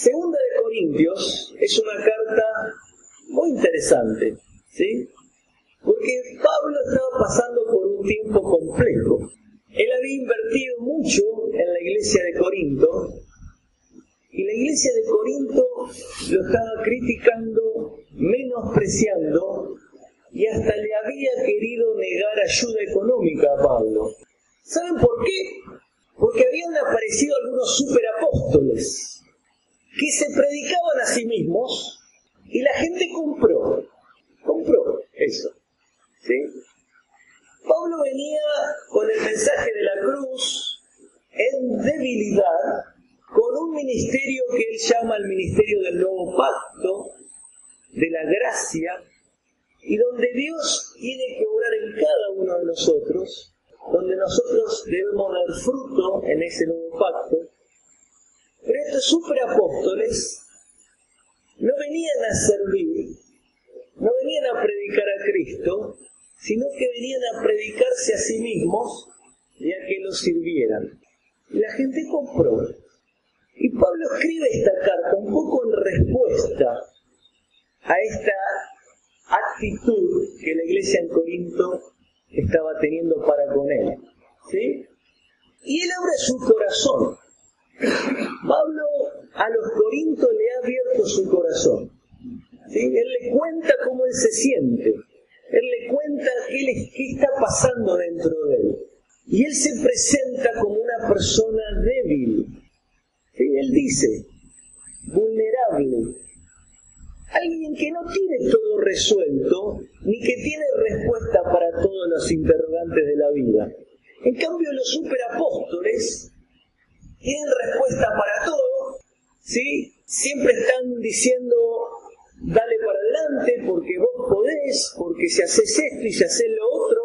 Segunda de Corintios es una carta muy interesante, ¿sí? Porque Pablo estaba pasando por un tiempo complejo. Él había invertido mucho en la iglesia de Corinto y la iglesia de Corinto lo estaba criticando, menospreciando y hasta le había querido negar ayuda económica a Pablo. ¿Saben por qué? Porque habían aparecido algunos superapóstoles que se predicaban a sí mismos y la gente compró, compró eso. ¿sí? Pablo venía con el mensaje de la cruz en debilidad, con un ministerio que él llama el ministerio del nuevo pacto, de la gracia, y donde Dios tiene que obrar en cada uno de nosotros, donde nosotros debemos dar fruto en ese nuevo pacto. Pero estos superapóstoles no venían a servir, no venían a predicar a Cristo, sino que venían a predicarse a sí mismos y a que los sirvieran. La gente compró. Y Pablo escribe esta carta un poco en respuesta a esta actitud que la iglesia en Corinto estaba teniendo para con él. ¿sí? Y él abre su corazón. Pablo a los corintos le ha abierto su corazón. Él le cuenta cómo él se siente. Él le cuenta qué, está pasando dentro de él. Y él se presenta como una persona débil. Él dice, vulnerable, Alguien que no tiene todo resuelto, ni que tiene respuesta para todos los interrogantes de la vida. En cambio, los superapóstoles tienen respuesta para todo, ¿sí? Siempre están diciendo, dale para adelante, porque vos podés, porque si haces esto y si haces lo otro.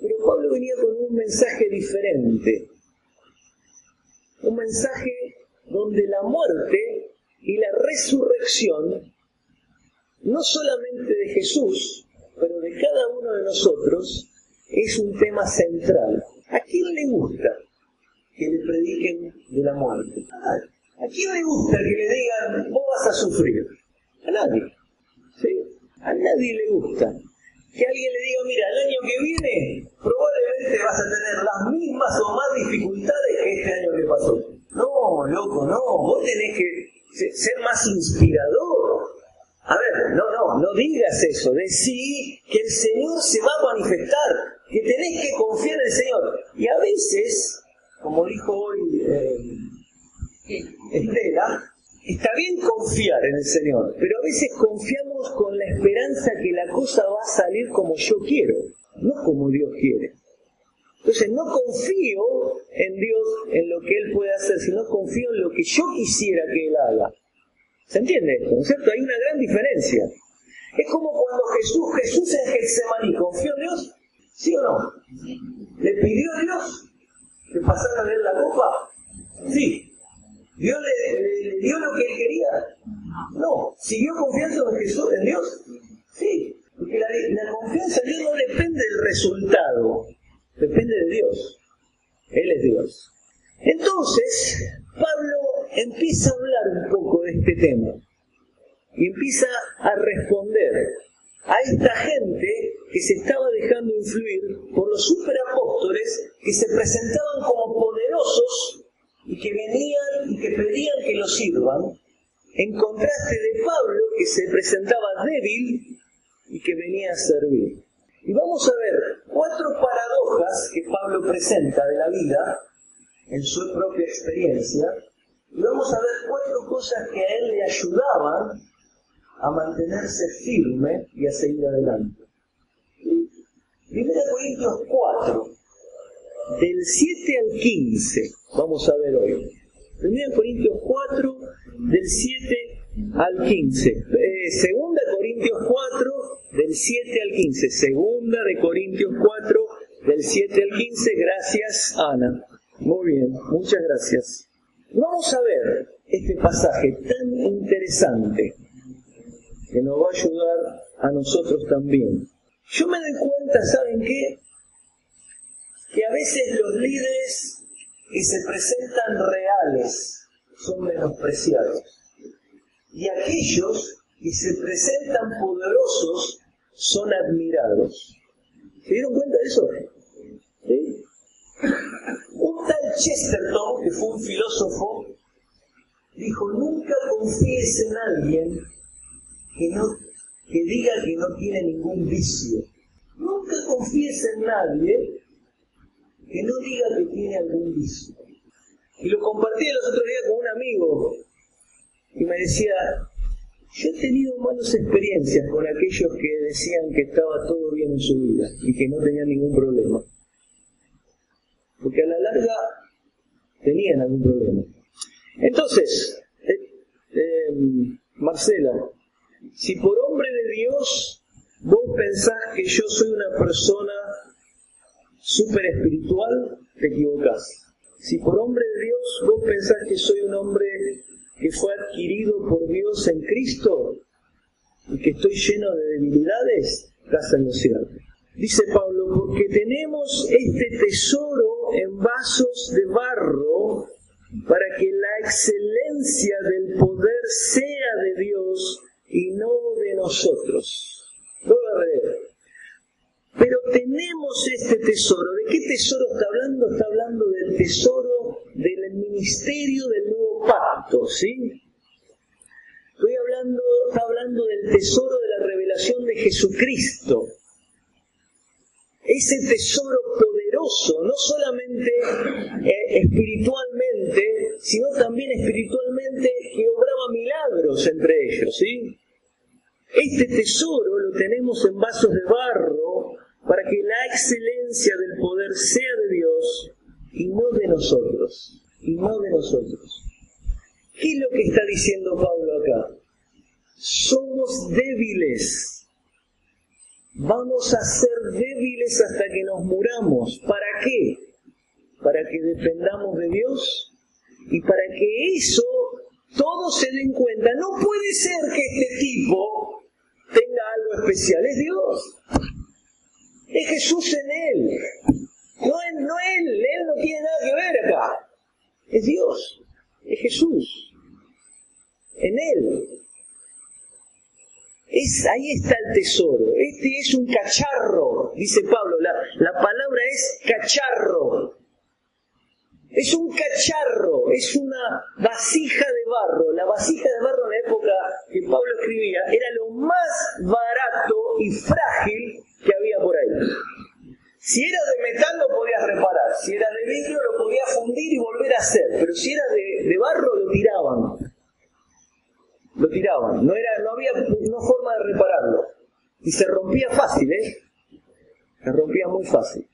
Pero Pablo venía con un mensaje diferente. Un mensaje donde la muerte y la resurrección no solamente de Jesús, pero de cada uno de nosotros, es un tema central. ¿A quién le gusta que le prediquen de la muerte? ¿A quién le gusta que le digan, vos vas a sufrir? A nadie. ¿Sí? A nadie le gusta. Que alguien le diga, mira, el año que viene probablemente vas a tener las mismas o más dificultades que este año que pasó. No, loco, no. Vos tenés que ser más inspirador a ver, no, no, no digas eso. Decí que el Señor se va a manifestar, que tenés que confiar en el Señor. Y a veces, como dijo hoy eh, Estela, está bien confiar en el Señor, pero a veces confiamos con la esperanza que la cosa va a salir como yo quiero, no como Dios quiere. Entonces no confío en Dios, en lo que Él puede hacer, sino confío en lo que yo quisiera que Él haga. ¿Se entiende esto? ¿No es cierto? Hay una gran diferencia. Es como cuando Jesús, Jesús en Getsemaní, ¿confió en Dios? ¿Sí o no? ¿Le pidió a Dios que pasara a ver la copa? Sí. ¿Dios le, dio lo que él quería? No. ¿Siguió confiando en Jesús, en Dios? Sí. Porque la, la confianza en Dios no depende del resultado, depende de Dios. Él es Dios. Entonces, Pablo empieza a hablar un poco de este tema y empieza a responder a esta gente que se estaba dejando influir por los superapóstoles que se presentaban como poderosos y que venían y que pedían que los sirvan, en contraste de Pablo que se presentaba débil y que venía a servir. Y vamos a ver cuatro paradojas que Pablo presenta de la vida en su propia experiencia y vamos a ver cuatro cosas que a él le ayudaban a mantenerse firme y a seguir adelante. Primera Corintios 4, del 7 al 15, vamos a ver hoy. Primera Corintios 4, del 7 al 15. Eh, segunda Corintios 4, del 7 al 15. Segunda de Corintios 4, del 7 al 15. Gracias, Ana. Muy bien, muchas gracias. Vamos a ver este pasaje tan interesante que nos va a ayudar a nosotros también. Yo me doy cuenta, ¿saben qué? Que a veces los líderes que se presentan reales son menospreciados. Y aquellos que se presentan poderosos son admirados. ¿Se dieron cuenta de eso? ¿Sí? Un tal Chesterton, que fue un filósofo, dijo, nunca confíes en alguien que, no, que diga que no tiene ningún vicio. Nunca confíes en nadie que no diga que tiene algún vicio. Y lo compartí el otro día con un amigo y me decía, yo he tenido malas experiencias con aquellos que decían que estaba todo bien en su vida y que no tenían ningún problema. Porque a la larga tenían algún problema. Entonces, eh, eh, Marcela, si por hombre de Dios vos pensás que yo soy una persona súper espiritual, te equivocás. Si por hombre de Dios vos pensás que soy un hombre que fue adquirido por Dios en Cristo y que estoy lleno de debilidades, estás en lo cierto. Dice Pablo, porque tenemos este tesoro en vasos de barro para que la excelencia del poder sea de Dios nosotros. Pero tenemos este tesoro. ¿De qué tesoro está hablando? Está hablando del tesoro del ministerio del nuevo pacto, ¿sí? Estoy hablando, está hablando del tesoro de la revelación de Jesucristo. Ese tesoro poderoso, no solamente eh, espiritualmente, sino también espiritualmente que obraba milagros entre ellos, ¿sí? Este tesoro lo tenemos en vasos de barro para que la excelencia del poder sea de Dios y no de nosotros, y no de nosotros. ¿Qué es lo que está diciendo Pablo acá? Somos débiles. Vamos a ser débiles hasta que nos muramos. ¿Para qué? Para que dependamos de Dios y para que eso todos se den cuenta. No puede ser que este tipo tenga algo especial. Es Dios. Es Jesús en él. No, es, no él, él no tiene nada que ver acá. Es Dios, es Jesús. En él. Es, ahí está el tesoro. Este es un cacharro, dice Pablo. La palabra es cacharro. Es un cacharro, es una vasija de barro. La vasija de barro en la época que Pablo escribía era lo más barato y frágil que había por ahí. Si era de metal lo podías reparar, si era de vidrio lo podías fundir y volver a hacer, pero si era de, barro lo tiraban. Lo tiraban, no, era, no había no forma de repararlo. Y se rompía fácil, ¿eh? Se rompía muy fácil.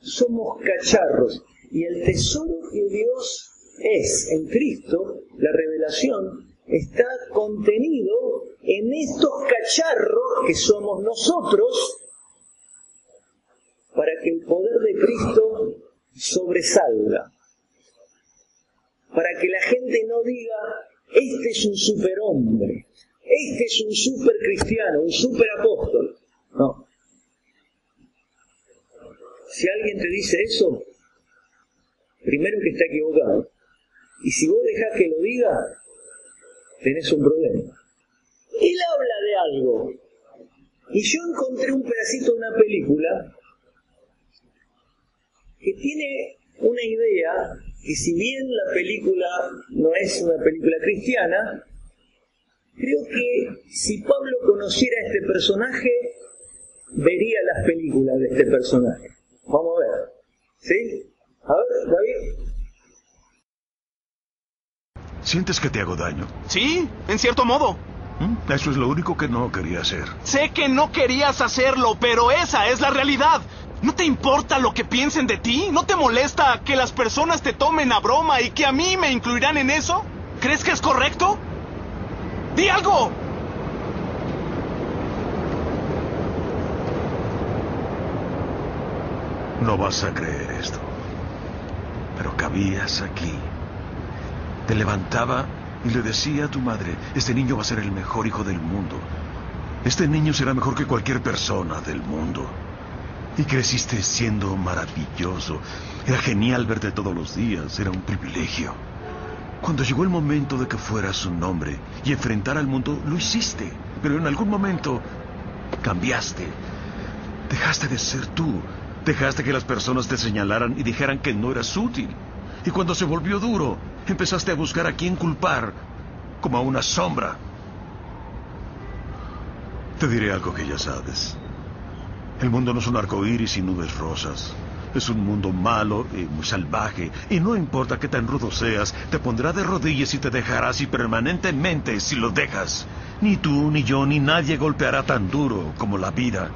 Somos cacharros y el tesoro que Dios es en Cristo, la revelación, está contenido en estos cacharros que somos nosotros para que el poder de Cristo sobresalga. Para que la gente no diga, este es un superhombre, este es un super cristiano, un super apóstol. No. Si alguien te dice eso, primero que está equivocado. Y si vos dejás que lo diga, tenés un problema. Él habla de algo. Y yo encontré un pedacito de una película que tiene una idea que si bien la película no es una película cristiana, creo que si Pablo conociera a este personaje, vería las películas de este personaje. Vamos a ver. ¿Sí? A ver, David. ¿Sientes que te hago daño? Sí, en cierto modo. ¿Mm? Eso es lo único que no quería hacer. Sé que no querías hacerlo, pero esa es la realidad. ¿No te importa lo que piensen de ti? ¿No te molesta que las personas te tomen a broma y que a mí me incluirán en eso? ¿Crees que es correcto? ¡Di algo! No vas a creer. Pero cabías aquí. Te levantaba y le decía a tu madre, este niño va a ser el mejor hijo del mundo. Este niño será mejor que cualquier persona del mundo. Y creciste siendo maravilloso. Era genial verte todos los días, era un privilegio. Cuando llegó el momento de que fueras un hombre y enfrentar al mundo, lo hiciste. Pero en algún momento cambiaste. Dejaste de ser tú. Dejaste que las personas te señalaran y dijeran que no eras útil. Y cuando se volvió duro, empezaste a buscar a quién culpar, como a una sombra. Te diré algo que ya sabes. El mundo no es un arco iris y nubes rosas. Es un mundo malo y muy salvaje, y no importa qué tan rudo seas, te pondrá de rodillas y te dejará así permanentemente si lo dejas. Ni tú, ni yo, ni nadie golpeará tan duro como la vida.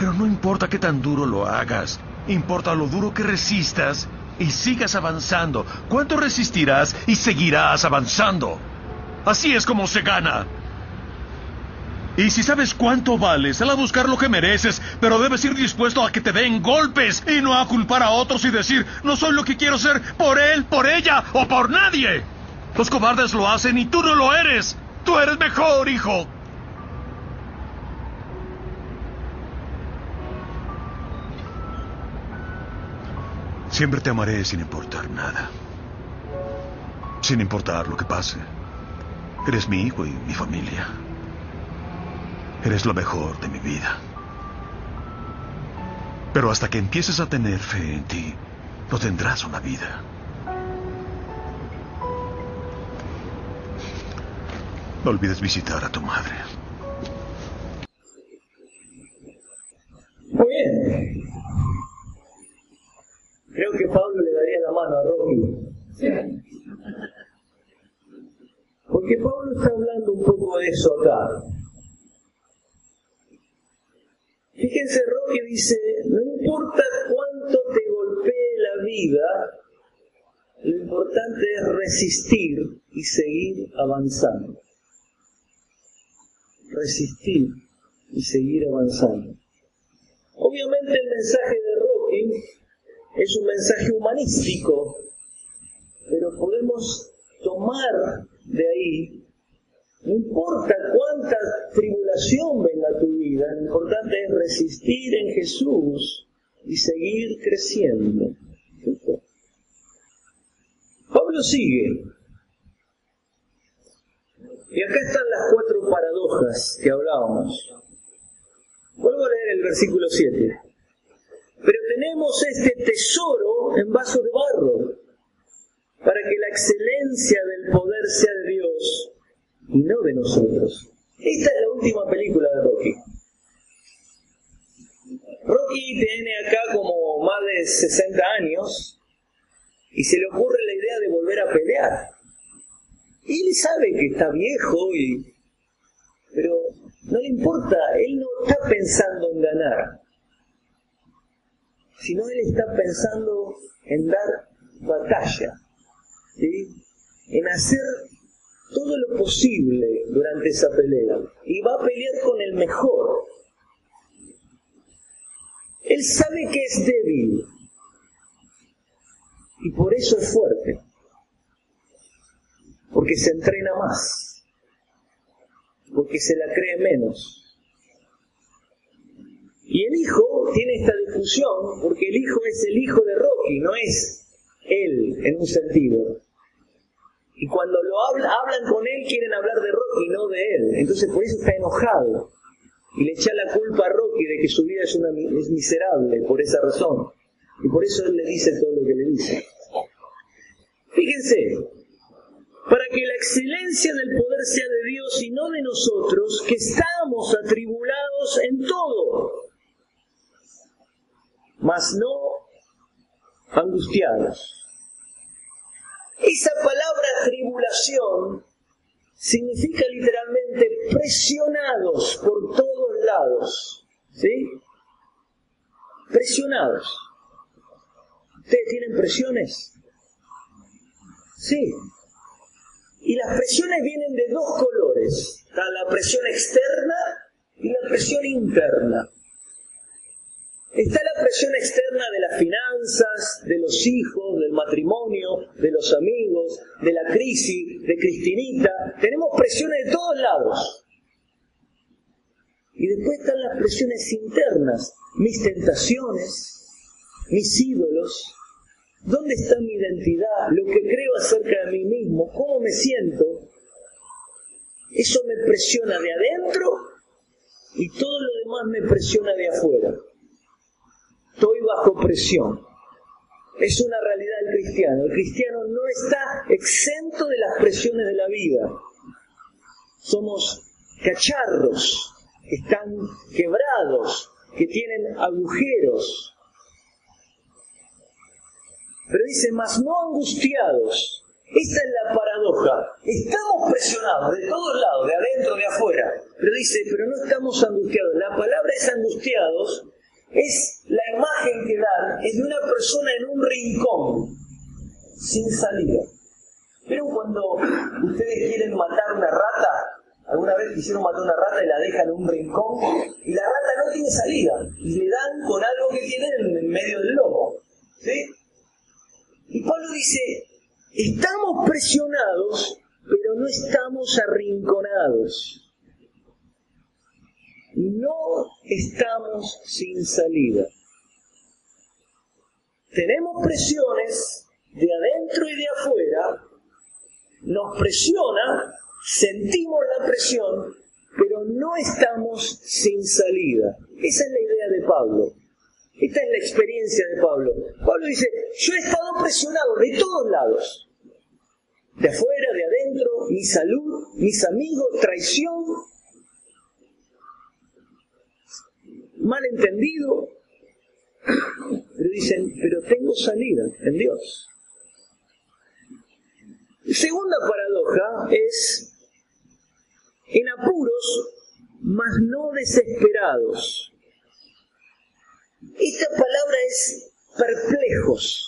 Pero no importa qué tan duro lo hagas, importa lo duro que resistas y sigas avanzando. ¿Cuánto resistirás y seguirás avanzando? Así es como se gana. Y si sabes cuánto vales, sal a buscar lo que mereces, pero debes ir dispuesto a que te den golpes y no a culpar a otros y decir, no soy lo que quiero ser por él, por ella o por nadie. Los cobardes lo hacen y tú no lo eres. Tú eres mejor, hijo. Siempre te amaré sin importar nada. Sin importar lo que pase. Eres mi hijo y mi familia. Eres lo mejor de mi vida. Pero hasta que empieces a tener fe en ti, no tendrás una vida. No olvides visitar a tu madre. Muy bien. Creo que Pablo le daría la mano a Rocky. Porque Pablo está hablando un poco de eso acá. Fíjense, Rocky dice, no importa cuánto te golpee la vida, lo importante es resistir y seguir avanzando. Resistir y seguir avanzando. Obviamente el mensaje de Rocky es un mensaje humanístico, pero podemos tomar de ahí, no importa cuánta tribulación venga a tu vida, lo importante es resistir en Jesús y seguir creciendo. Pablo sigue. Y acá están las cuatro paradojas que hablábamos. Vuelvo a leer el versículo 7. Pero tenemos este tesoro en vaso de barro, para que la excelencia del poder sea de Dios y no de nosotros. Esta es la última película de Rocky. Rocky tiene acá como más de 60 años y se le ocurre la idea de volver a pelear. Y él sabe que está viejo y pero no le importa, él no está pensando en ganar, sino él está pensando en dar batalla, ¿sí? en hacer todo lo posible durante esa pelea y va a pelear con el mejor. Él sabe que es débil y por eso es fuerte, porque se entrena más, porque se la cree menos. Y el hijo tiene esta discusión porque el hijo es el hijo de Rocky, no es él en un sentido. Y cuando lo hablan, hablan con él, quieren hablar de Rocky, no de él. Entonces por eso está enojado. Y le echa la culpa a Rocky de que su vida es, una, es miserable por esa razón. Y por eso él le dice todo lo que le dice. Fíjense, para que la excelencia del poder sea de Dios y no de nosotros, que estamos atribulados en todo, mas no angustiados. Esa palabra tribulación significa literalmente presionados por todos lados. ¿Sí? Presionados. ¿Ustedes tienen presiones? Sí. Y las presiones vienen de dos colores. Está la presión externa y la presión interna. Está la presión externa de las finanzas, de los hijos, del matrimonio, de los amigos, de la crisis, de Cristinita. Tenemos presiones de todos lados. Y después están las presiones internas, mis tentaciones, mis ídolos, dónde está mi identidad, lo que creo acerca de mí mismo, cómo me siento. Eso me presiona de adentro y todo lo demás me presiona de afuera. Estoy bajo presión. Es una realidad del cristiano. El cristiano no está exento de las presiones de la vida. Somos cacharros que están quebrados, que tienen agujeros. Pero dice, más no angustiados. Esta es la paradoja. Estamos presionados de todos lados, de adentro, de afuera. Pero dice, pero no estamos angustiados. La palabra es angustiados es la imagen que dan, es de una persona en un rincón, sin salida. Pero cuando ustedes quieren matar una rata, alguna vez quisieron matar una rata y la dejan en un rincón, y la rata no tiene salida, y le dan con algo que tienen en medio del lomo. ¿sí? Y Pablo dice, estamos presionados, pero no estamos arrinconados no estamos sin salida. Tenemos presiones de adentro y de afuera, nos presiona, sentimos la presión, pero no estamos sin salida. Esa es la idea de Pablo. Esta es la experiencia de Pablo. Pablo dice, yo he estado presionado de todos lados. De afuera, de adentro, mi salud, mis amigos, traición, malentendido, pero dicen, pero tengo salida en Dios. Segunda paradoja es, en apuros, mas no desesperados. Esta palabra es perplejos.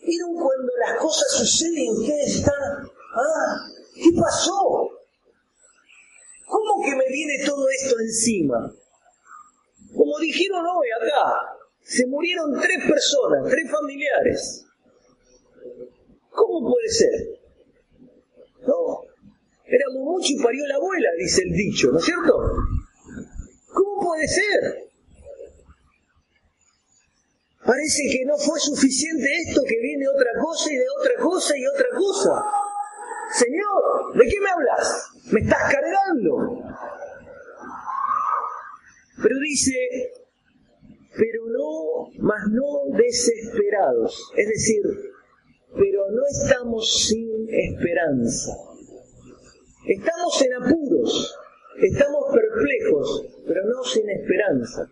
Miren cuando las cosas suceden y ustedes están, ah, ¿qué pasó? ¿Cómo que me viene todo esto encima? Como dijeron hoy acá, se murieron tres personas, tres familiares. ¿Cómo puede ser? No, éramos mucho y parió la abuela, dice el dicho, ¿no es cierto? ¿Cómo puede ser? Parece que no fue suficiente esto, que viene otra cosa y de otra cosa y otra cosa. Señor, ¿de qué me hablas? Me estás cargando. Pero dice, pero no, más no desesperados. Es decir, pero no estamos sin esperanza. Estamos en apuros, estamos perplejos, pero no sin esperanza.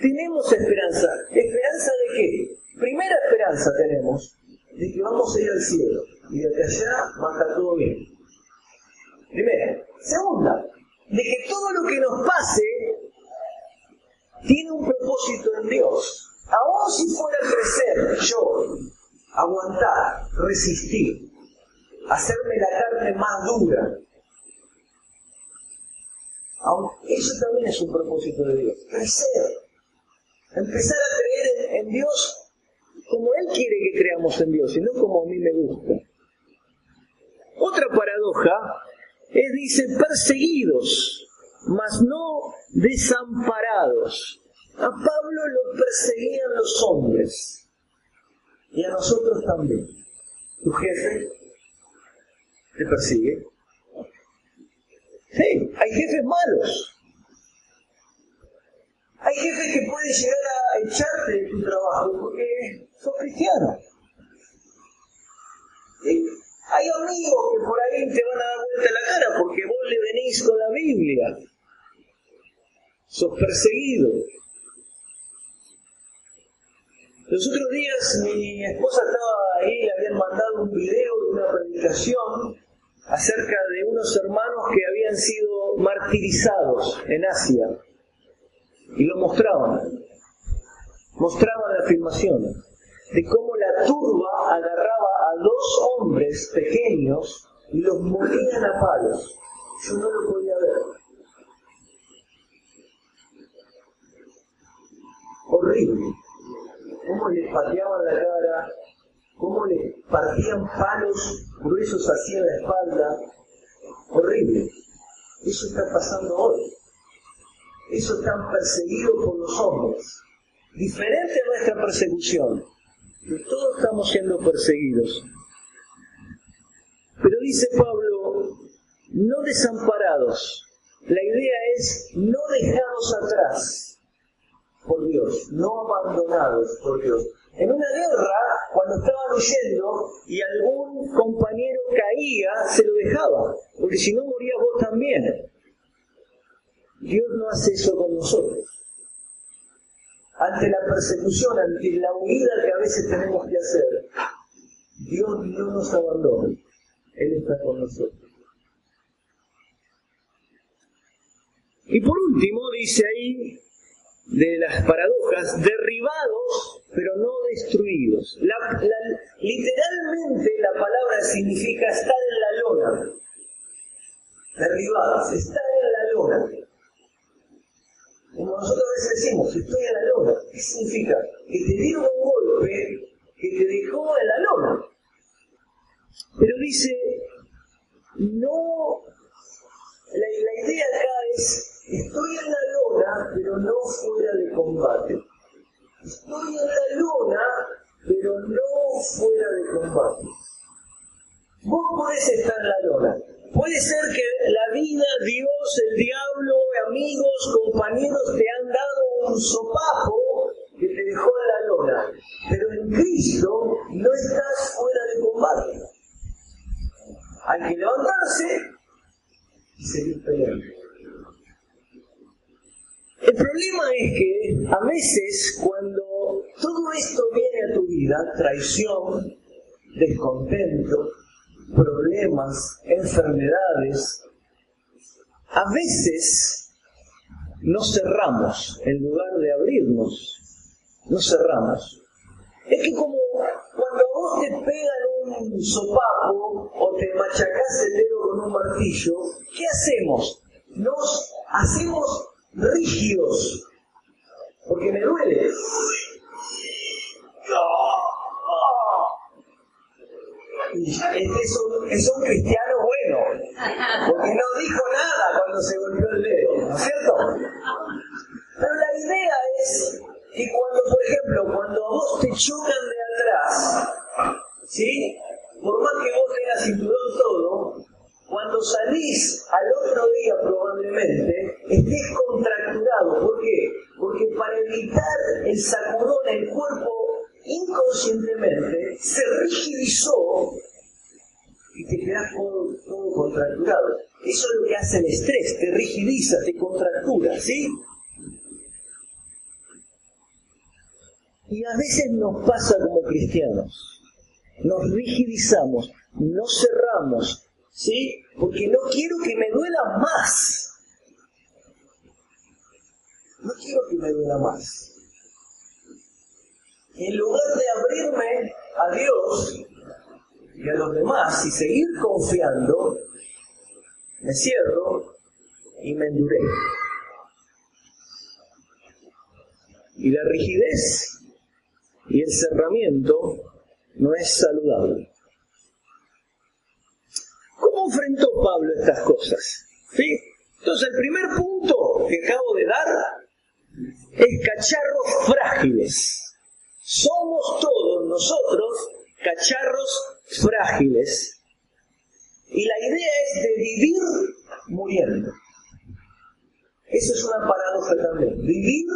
Tenemos esperanza. ¿Esperanza de qué? Primera esperanza tenemos, de que vamos a ir al cielo y desde allá va a estar todo bien. Primera. Segunda, de que todo lo que nos pase tiene un propósito en Dios. Aún si fuera crecer yo, aguantar, resistir, hacerme la carne más dura, eso también es un propósito de Dios. Crecer, empezar a creer en, Dios como Él quiere que creamos en Dios y no como a mí me gusta. Otra paradoja es, dice, perseguidos, mas no desamparados. A Pablo lo perseguían los hombres y a nosotros también. Tu jefe te persigue. Sí, hay jefes malos. Hay jefes que pueden llegar a echarte de tu trabajo porque sos cristiano. ¿Sí? Hay amigos que por ahí te van a dar vuelta la cara porque vos le venís con la Biblia. Sos perseguido. Los otros días mi esposa estaba ahí, le habían mandado un video de una predicación acerca de unos hermanos que habían sido martirizados en Asia. Y lo mostraban. Mostraban la filmación. de cómo la turba agarraba a dos hombres pequeños y los morían a palos. Yo no lo podía ver. Horrible. Cómo les pateaban la cara, cómo les partían palos gruesos en la espalda. Horrible. Eso está pasando hoy. Eso están perseguidos por los hombres. Diferente a nuestra persecución. Todos estamos siendo perseguidos. Pero dice Pablo, no desamparados. La idea es no dejados atrás por Dios, no abandonados por Dios. En una guerra, cuando estaban huyendo y algún compañero caía, se lo dejaba, porque si no morías vos también. Dios no hace eso con nosotros. Ante la persecución, ante la huida que a veces tenemos que hacer, Dios no nos abandona. Él está con nosotros. Y por último, dice ahí, de las paradojas, derribados, pero no destruidos. literalmente la palabra significa estar en la lona. Derribados, estar en la lona. Nosotros a veces decimos, estoy en la lona. ¿Qué significa? Que te dieron un golpe que te dejó en la lona. Pero dice, no, la, la idea acá es, estoy en la lona, pero no fuera de combate. Estoy en la lona, pero no fuera de combate. Vos podés estar en la lona. Puede ser que la vida, Dios, el diablo, amigos, compañeros te han dado un sopapo que te dejó en la lona. Pero en Cristo no estás fuera de combate. Hay que levantarse y seguir peleando. El problema es que a veces cuando todo esto viene a tu vida, traición, descontento, problemas, enfermedades, a veces nos cerramos en lugar de abrirnos, nos cerramos. Es que como cuando vos te pegan un sopapo o te machacás el dedo con un martillo, ¿qué hacemos? Nos hacemos rígidos, porque me duele. Este es un, es un cristiano bueno, porque no dijo nada cuando se golpeó el dedo, ¿no es cierto? Pero la idea es que cuando, por ejemplo, cuando a vos te chocan de atrás, ¿sí? Por más que vos tengas cinturón todo, cuando salís al otro día probablemente estés contracturado. ¿Por qué? Porque para evitar el sacudón, el cuerpo inconscientemente se rigidizó y te quedas todo, todo contracturado. Eso es lo que hace el estrés, te rigidiza, te contractura, ¿sí? Y a veces nos pasa como cristianos. Nos rigidizamos, nos cerramos, ¿sí? Porque no quiero que me duela más. No quiero que me duela más. En lugar de abrirme a Dios y a los demás y seguir confiando, me cierro y me endurezco. Y la rigidez y el cerramiento no es saludable. ¿Cómo enfrentó Pablo estas cosas? ¿Sí? Entonces el primer punto que acabo de dar es cacharros frágiles. Somos todos nosotros cacharros frágiles. Y la idea es de vivir muriendo. Eso es una paradoja también. Vivir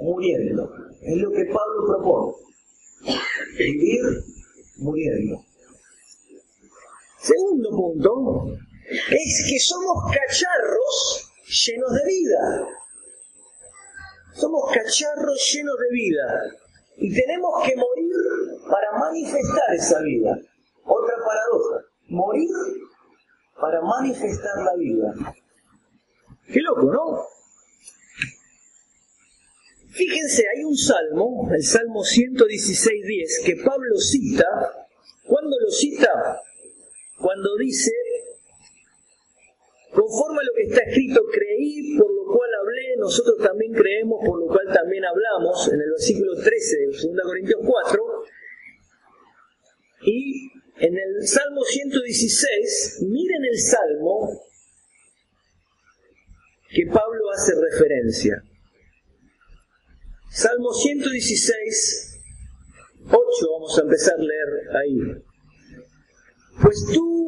muriendo. Es lo que Pablo propone. Vivir muriendo. Segundo punto es que somos cacharros llenos de vida. Somos cacharros llenos de vida. Y tenemos que morir para manifestar esa vida. Otra paradoja. Morir para manifestar la vida. Qué loco, ¿no? Fíjense, hay un salmo, el Salmo 116.10, que Pablo cita. ¿Cuándo lo cita? Cuando dice, conforme a lo que está escrito, creí, por lo cual nosotros también creemos, por lo cual también hablamos, en el versículo 13 de 2 Corintios 4. Y en el Salmo 116, miren el Salmo que Pablo hace referencia. Salmo 116, 8, vamos a empezar a leer ahí. Pues tú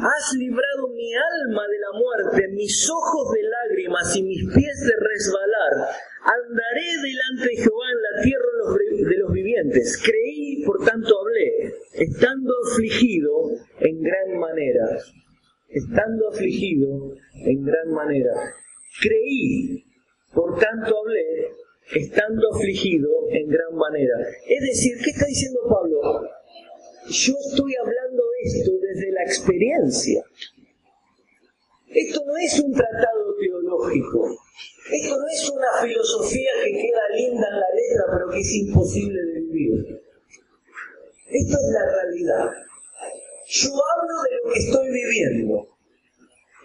has librado mi alma de la muerte, mis ojos de lágrimas y mis pies de resbalar. Andaré delante de Jehová en la tierra de los vivientes. Creí, por tanto hablé, estando afligido en gran manera. Estando afligido en gran manera. Creí, por tanto hablé, estando afligido en gran manera. Es decir, ¿qué está diciendo Pablo? Yo estoy hablando esto desde la experiencia. Esto no es un tratado teológico. Esto no es una filosofía que queda linda en la letra, pero que es imposible de vivir. Esto es la realidad. Yo hablo de lo que estoy viviendo.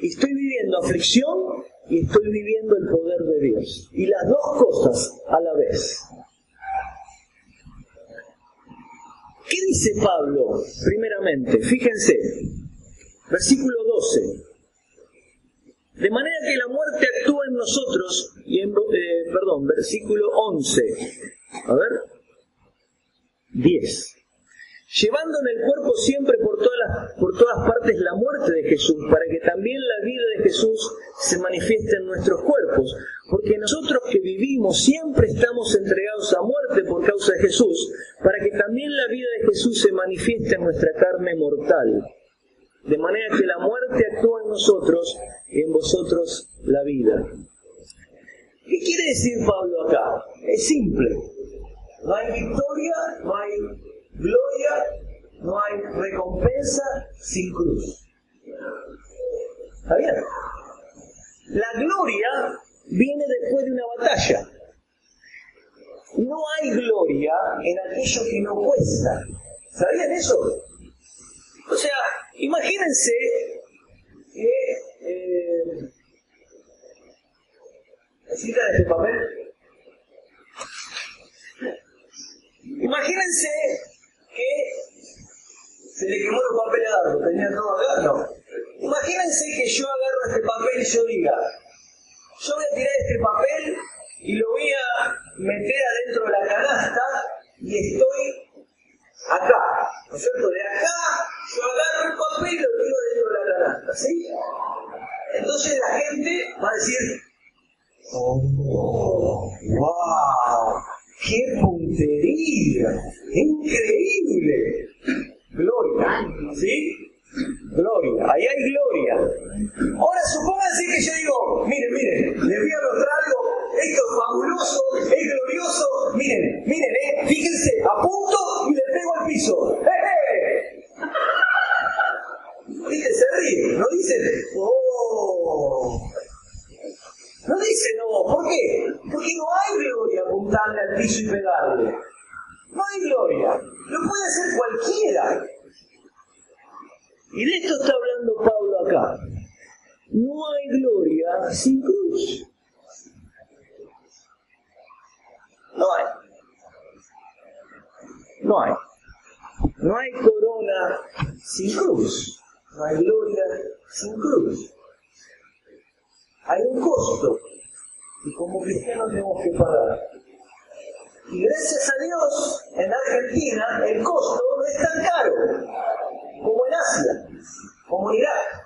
Estoy viviendo aflicción y estoy viviendo el poder de Dios. Y las dos cosas a la vez. ¿Qué dice Pablo? Primeramente, fíjense, versículo 12. De manera que la muerte actúa en nosotros, y en, eh, perdón, versículo 11. A ver, 10 llevando en el cuerpo siempre por todas, por todas partes la muerte de Jesús, para que también la vida de Jesús se manifieste en nuestros cuerpos. Porque nosotros que vivimos siempre estamos entregados a muerte por causa de Jesús, para que también la vida de Jesús se manifieste en nuestra carne mortal. De manera que la muerte actúa en nosotros y en vosotros la vida. ¿Qué quiere decir Pablo acá? Es simple. No hay victoria, no hay gloria, no hay recompensa sin cruz. ¿Está bien? La gloria viene después de una batalla. No hay gloria en aquello que no cuesta. ¿Sabían eso? O sea, imagínense que... Eh, ¿Necesitan este papel? Imagínense que se le quemó los papeles a Dardo, tenía todo acá, no. Imagínense que yo agarro este papel y yo diga, yo voy a tirar este papel y lo voy a meter adentro de la canasta y estoy acá, ¿no es cierto? De acá yo agarro el papel y lo tiro dentro de la canasta, ¿sí? Entonces la gente va a decir, oh, wow, ¡Qué puntería! ¡Increíble! Gloria, ¿sí? Gloria, ahí hay gloria. Ahora supónganse que yo digo, miren, miren, les voy a mostrar algo, esto es fabuloso, es glorioso, miren, miren, eh, fíjense, apunto y le pego al piso. ¡Eh, eh! Se ríe, no dicen, oh, no dice no, ¿por qué? Porque no hay gloria apuntarle al piso y pegarle. No hay gloria. Lo puede hacer cualquiera. Y de esto está hablando Pablo acá. No hay gloria sin cruz. No hay. No hay. No hay corona sin cruz. No hay gloria sin cruz hay un costo y como cristianos tenemos que pagar. Y gracias a Dios, en Argentina el costo no es tan caro como en Asia, como en Irak,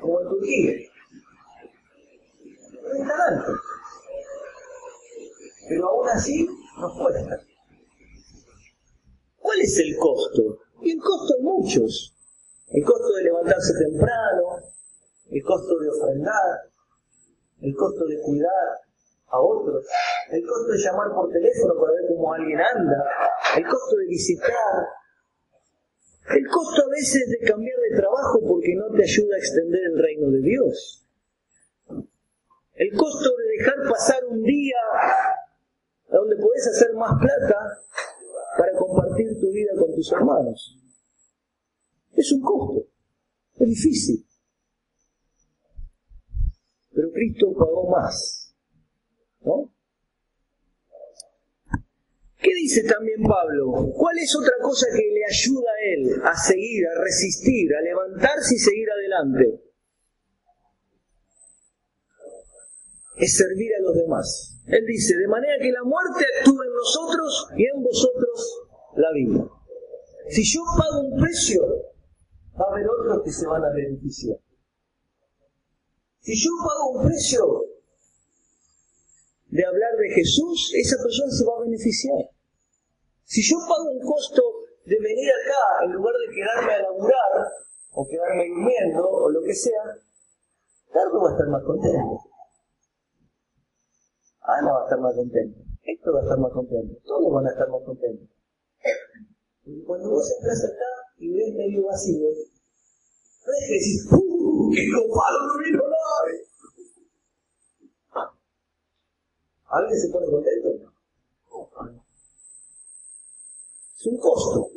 como en Turquía. No es tan alto. Pero aún así nos cuesta. ¿Cuál es el costo? Y el costo hay muchos. El costo de levantarse temprano, el costo de ofrendar, el costo de cuidar a otros, el costo de llamar por teléfono para ver cómo alguien anda, el costo de visitar, el costo a veces de cambiar de trabajo porque no te ayuda a extender el reino de Dios. El costo de dejar pasar un día donde podés hacer más plata para compartir tu vida con tus hermanos. Es un costo, es difícil. Pero Cristo pagó más. ¿No? ¿Qué dice también Pablo? ¿Cuál es otra cosa que le ayuda a él a seguir, a resistir, a levantarse y seguir adelante? Es servir a los demás. Él dice, de manera que la muerte actúe en nosotros y en vosotros la vida. Si yo pago un precio, va a haber otros que se van a beneficiar. Si yo pago un precio de hablar de Jesús, esa persona se va a beneficiar. Si yo pago un costo de venir acá en lugar de quedarme a laburar, o quedarme durmiendo, o lo que sea, Carlos va a estar más contento. Ana va a estar más contento. Héctor va a estar más contento. Todos van a estar más contentos. Y cuando vos entras acá y ves medio vacío, no es que decís, ¡uh! ¡Qué copado no vino nadie! ¿Alguien se pone contento? No. Es un costo.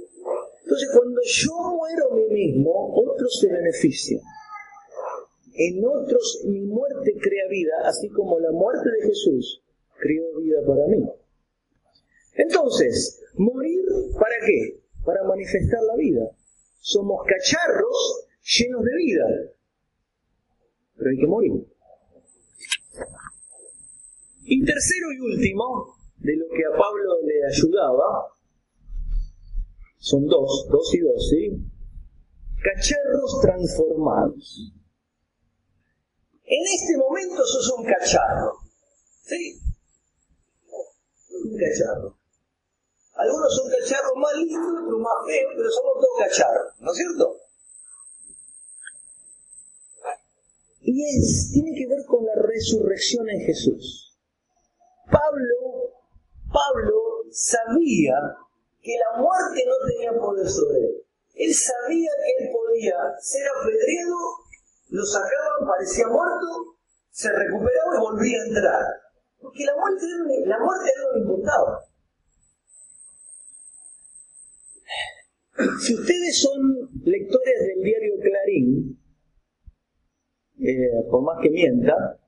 Entonces, cuando yo muero a mí mismo, otros se benefician. En otros mi muerte crea vida, así como la muerte de Jesús creó vida para mí. Entonces, morir para qué? Para manifestar la vida. Somos cacharros llenos de vida. Pero hay que morir. Y tercero y último, de lo que a Pablo le ayudaba, son dos, dos y dos, ¿sí? Cacharros transformados. En este momento sos un cacharro, ¿sí? Un cacharro. Algunos son cacharros más lindos, otros más feos, pero somos todos cacharros, ¿no es cierto? Y es, tiene que ver con la resurrección en Jesús. Pablo, Pablo sabía que la muerte no tenía poder sobre él. Él sabía que él podía ser apedreado, lo sacaban, parecía muerto, se recuperaba y volvía a entrar. Porque la muerte, la muerte no le importaba. Si ustedes son lectores del diario Clarín, eh, por más que mienta,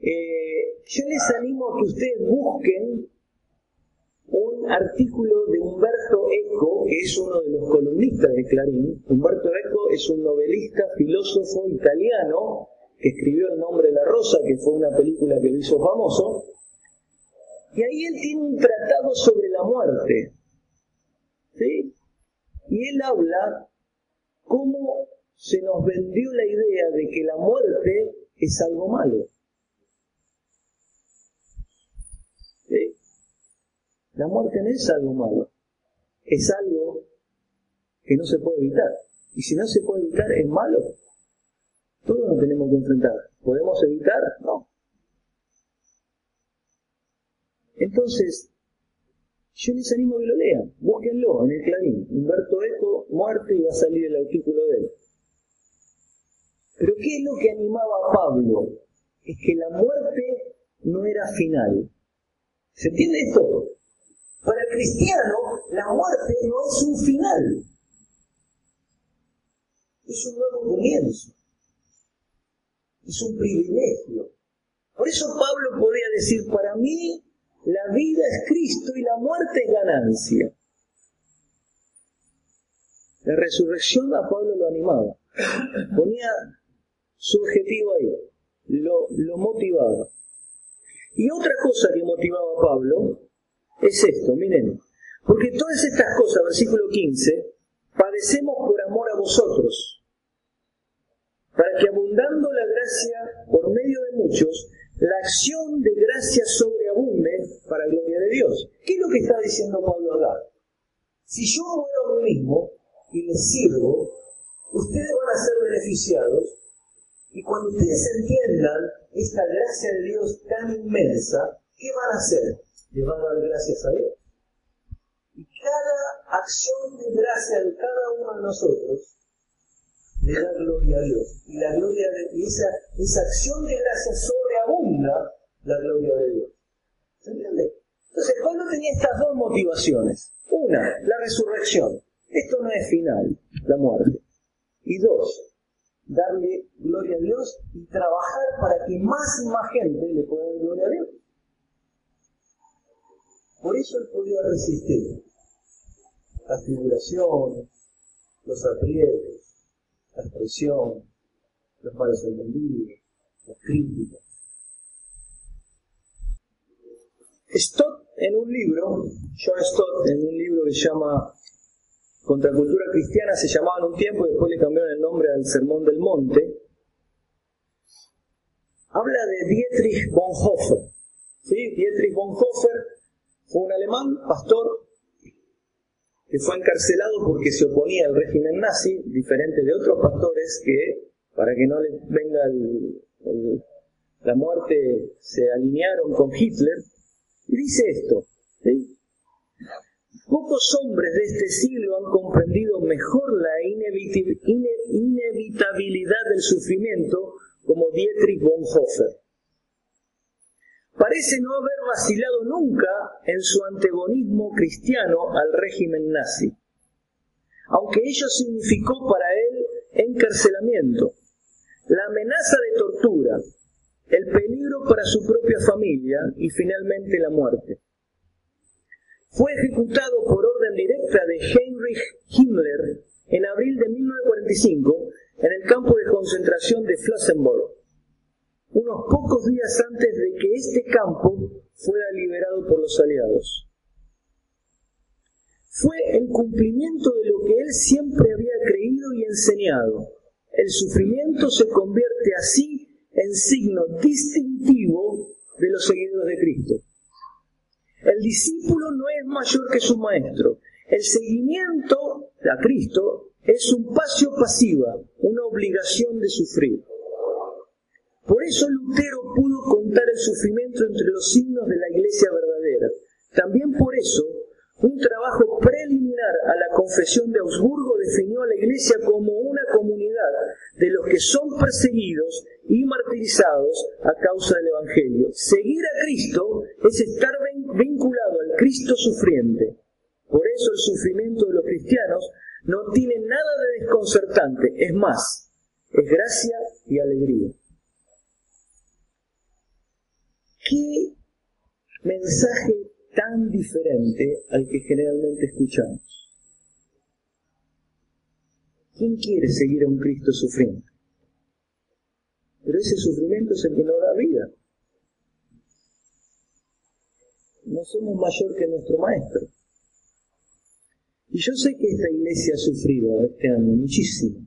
eh, yo les animo a que ustedes busquen un artículo de Humberto Eco, que es uno de los columnistas de Clarín. Humberto Eco es un novelista, filósofo italiano que escribió El nombre de la rosa, que fue una película que lo hizo famoso. Y ahí él tiene un tratado sobre la muerte. ¿Sí? Y él habla cómo se nos vendió la idea de que la muerte es algo malo. ¿Sí? La muerte no es algo malo, es algo que no se puede evitar. Y si no se puede evitar, es malo. Todos nos tenemos que enfrentar. ¿Podemos evitar? No. Entonces, yo les animo a que lo lean. Búsquenlo en el Clarín. Humberto Eco, muerte, y va a salir el artículo de él. Pero ¿qué es lo que animaba a Pablo? Es que la muerte no era final. ¿Se entiende esto? Para el cristiano, la muerte no es un final, es un nuevo comienzo, es un privilegio. Por eso Pablo podía decir, para mí la vida es Cristo y la muerte es ganancia. La resurrección a Pablo lo animaba, ponía su objetivo ahí, lo, lo motivaba. Y otra cosa que motivaba a Pablo es esto, miren, porque todas estas cosas, versículo 15, padecemos por amor a vosotros, para que abundando la gracia por medio de muchos, la acción de gracia sobreabunde para gloria de Dios. ¿Qué es lo que está diciendo Pablo acá? Si yo muero a mí mismo y les sirvo, ustedes van a ser beneficiados y cuando ustedes entiendan esta gracia de Dios tan inmensa, ¿qué van a hacer? Le van a dar gracias a Dios. Y cada acción de gracia de cada uno de nosotros le da gloria a Dios. Y la gloria de esa, esa acción de gracia sobreabunda la gloria de Dios. ¿Se entiende? Entonces Pablo tenía estas dos motivaciones. Una, la resurrección. Esto no es final, la muerte. Y dos, darle gloria a Dios y trabajar para que más y más gente le pueda dar gloria a Dios. Por eso él podía resistir las figuraciones, los aprietos, la expresión, los malos entendidos, las críticas. Stott en un libro, John Stott en un libro que se llama Contracultura Cristiana, se llamaba en un tiempo y después le cambiaron el nombre al Sermón del Monte, habla de Dietrich Bonhoeffer. ¿Sí? Dietrich Bonhoeffer fue un alemán, pastor, que fue encarcelado porque se oponía al régimen nazi, diferente de otros pastores que, para que no les venga la muerte, se alinearon con Hitler. Y dice esto, Pocos hombres de este siglo han comprendido mejor la inevitabilidad del sufrimiento como Dietrich Bonhoeffer parece no haber vacilado nunca en su antagonismo cristiano al régimen nazi, aunque ello significó para él encarcelamiento, la amenaza de tortura, el peligro para su propia familia y finalmente la muerte. Fue ejecutado por orden directa de Heinrich Himmler en abril de 1945 en el campo de concentración de Flossenburg unos pocos días antes de que este campo fuera liberado por los aliados. Fue el cumplimiento de lo que él siempre había creído y enseñado. El sufrimiento se convierte así en signo distintivo de los seguidores de Cristo. El discípulo no es mayor que su maestro. El seguimiento a Cristo es un pasio pasiva, una obligación de sufrir. Por eso Lutero pudo contar el sufrimiento entre los signos de la iglesia verdadera. También por eso, un trabajo preliminar a la confesión de Augsburgo definió a la iglesia como una comunidad de los que son perseguidos y martirizados a causa del Evangelio. Seguir a Cristo es estar vinculado al Cristo sufriente. Por eso el sufrimiento de los cristianos no tiene nada de desconcertante, es más, es gracia y alegría. ¿Qué mensaje tan diferente al que generalmente escuchamos? ¿Quién quiere seguir a un Cristo sufriendo? Pero ese sufrimiento es el que nos da vida. No somos mayor que nuestro Maestro. Y yo sé que esta iglesia ha sufrido este año muchísimo,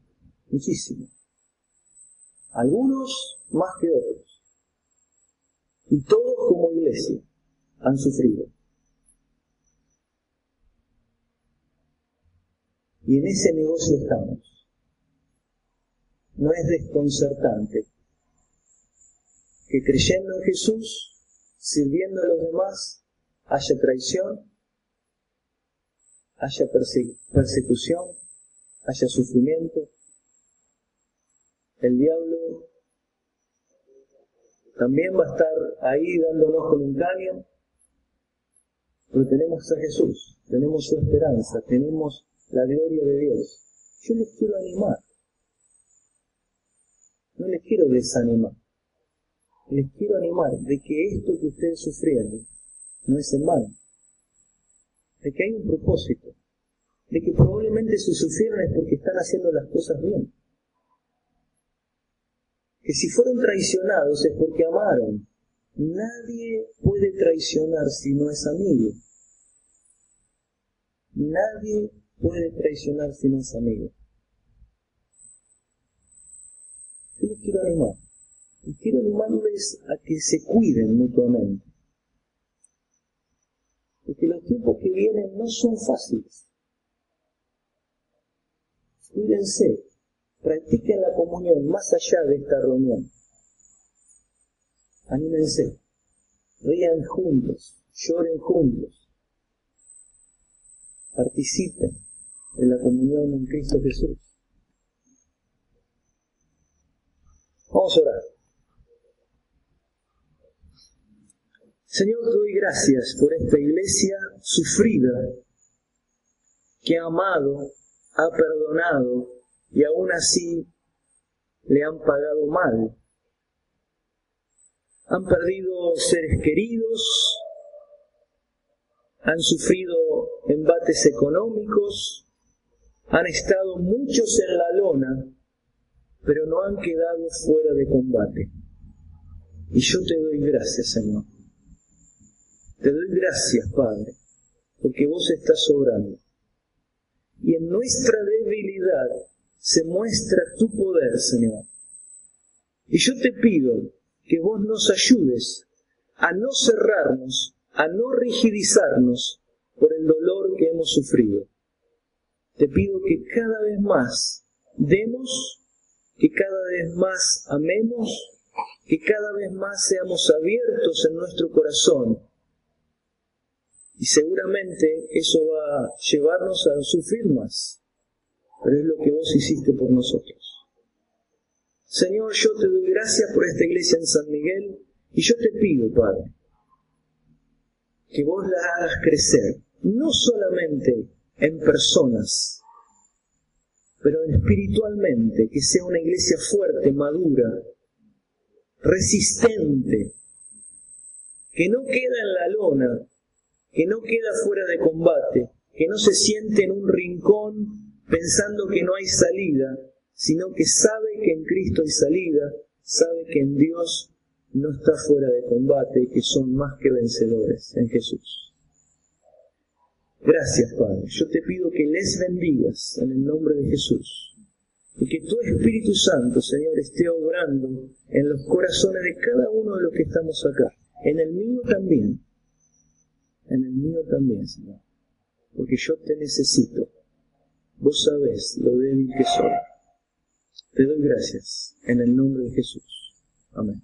muchísimo. Algunos más que otros. Y todos como iglesia han sufrido. Y en ese negocio estamos. No es desconcertante que creyendo en Jesús, sirviendo a los demás, haya traición, haya persecución, haya sufrimiento. El diablo también va a estar ahí dándonos con un caño, pero tenemos a Jesús, tenemos su esperanza, tenemos la gloria de Dios. Yo les quiero animar, no les quiero desanimar, les quiero animar de que esto que ustedes sufrieron no es en vano, de que hay un propósito, de que probablemente si sufrieron es porque están haciendo las cosas bien que si fueron traicionados es porque amaron. Nadie puede traicionar si no es amigo. Nadie puede traicionar si no es amigo. Yo les quiero animar. Y quiero animarles a que se cuiden mutuamente. Porque los tiempos que vienen no son fáciles. Cuídense, Practiquen la comunión más allá de esta reunión. Anímense. Rían juntos. Lloren juntos. Participen en la comunión en Cristo Jesús. Vamos a orar. Señor, te doy gracias por esta iglesia sufrida que ha amado, ha perdonado y aún así le han pagado mal. Han perdido seres queridos, han sufrido embates económicos, han estado muchos en la lona, pero no han quedado fuera de combate. Y yo te doy gracias, Señor. Te doy gracias, Padre, porque vos estás obrando. Y en nuestra debilidad se muestra tu poder, Señor. Y yo te pido que vos nos ayudes a no cerrarnos, a no rigidizarnos por el dolor que hemos sufrido. Te pido que cada vez más demos, que cada vez más amemos, que cada vez más seamos abiertos en nuestro corazón y seguramente eso va a llevarnos a sufrir más. Pero es lo que vos hiciste por nosotros. Señor, yo te doy gracias por esta iglesia en San Miguel y yo te pido, Padre, que vos la hagas crecer, no solamente en personas, pero espiritualmente, que sea una iglesia fuerte, madura, resistente, que no queda en la lona, que no queda fuera de combate, que no se siente en un rincón pensando que no hay salida, sino que sabe que en Cristo hay salida, sabe que en Dios no está fuera de combate y que son más que vencedores en Jesús. Gracias, Padre. Yo te pido que les bendigas en el nombre de Jesús. Y que tu Espíritu Santo, Señor, esté obrando en los corazones de cada uno de los que estamos acá. En el mío también en el mío también, Señor, porque yo te necesito. Vos sabés lo débil que soy. Te doy gracias en el nombre de Jesús. Amén.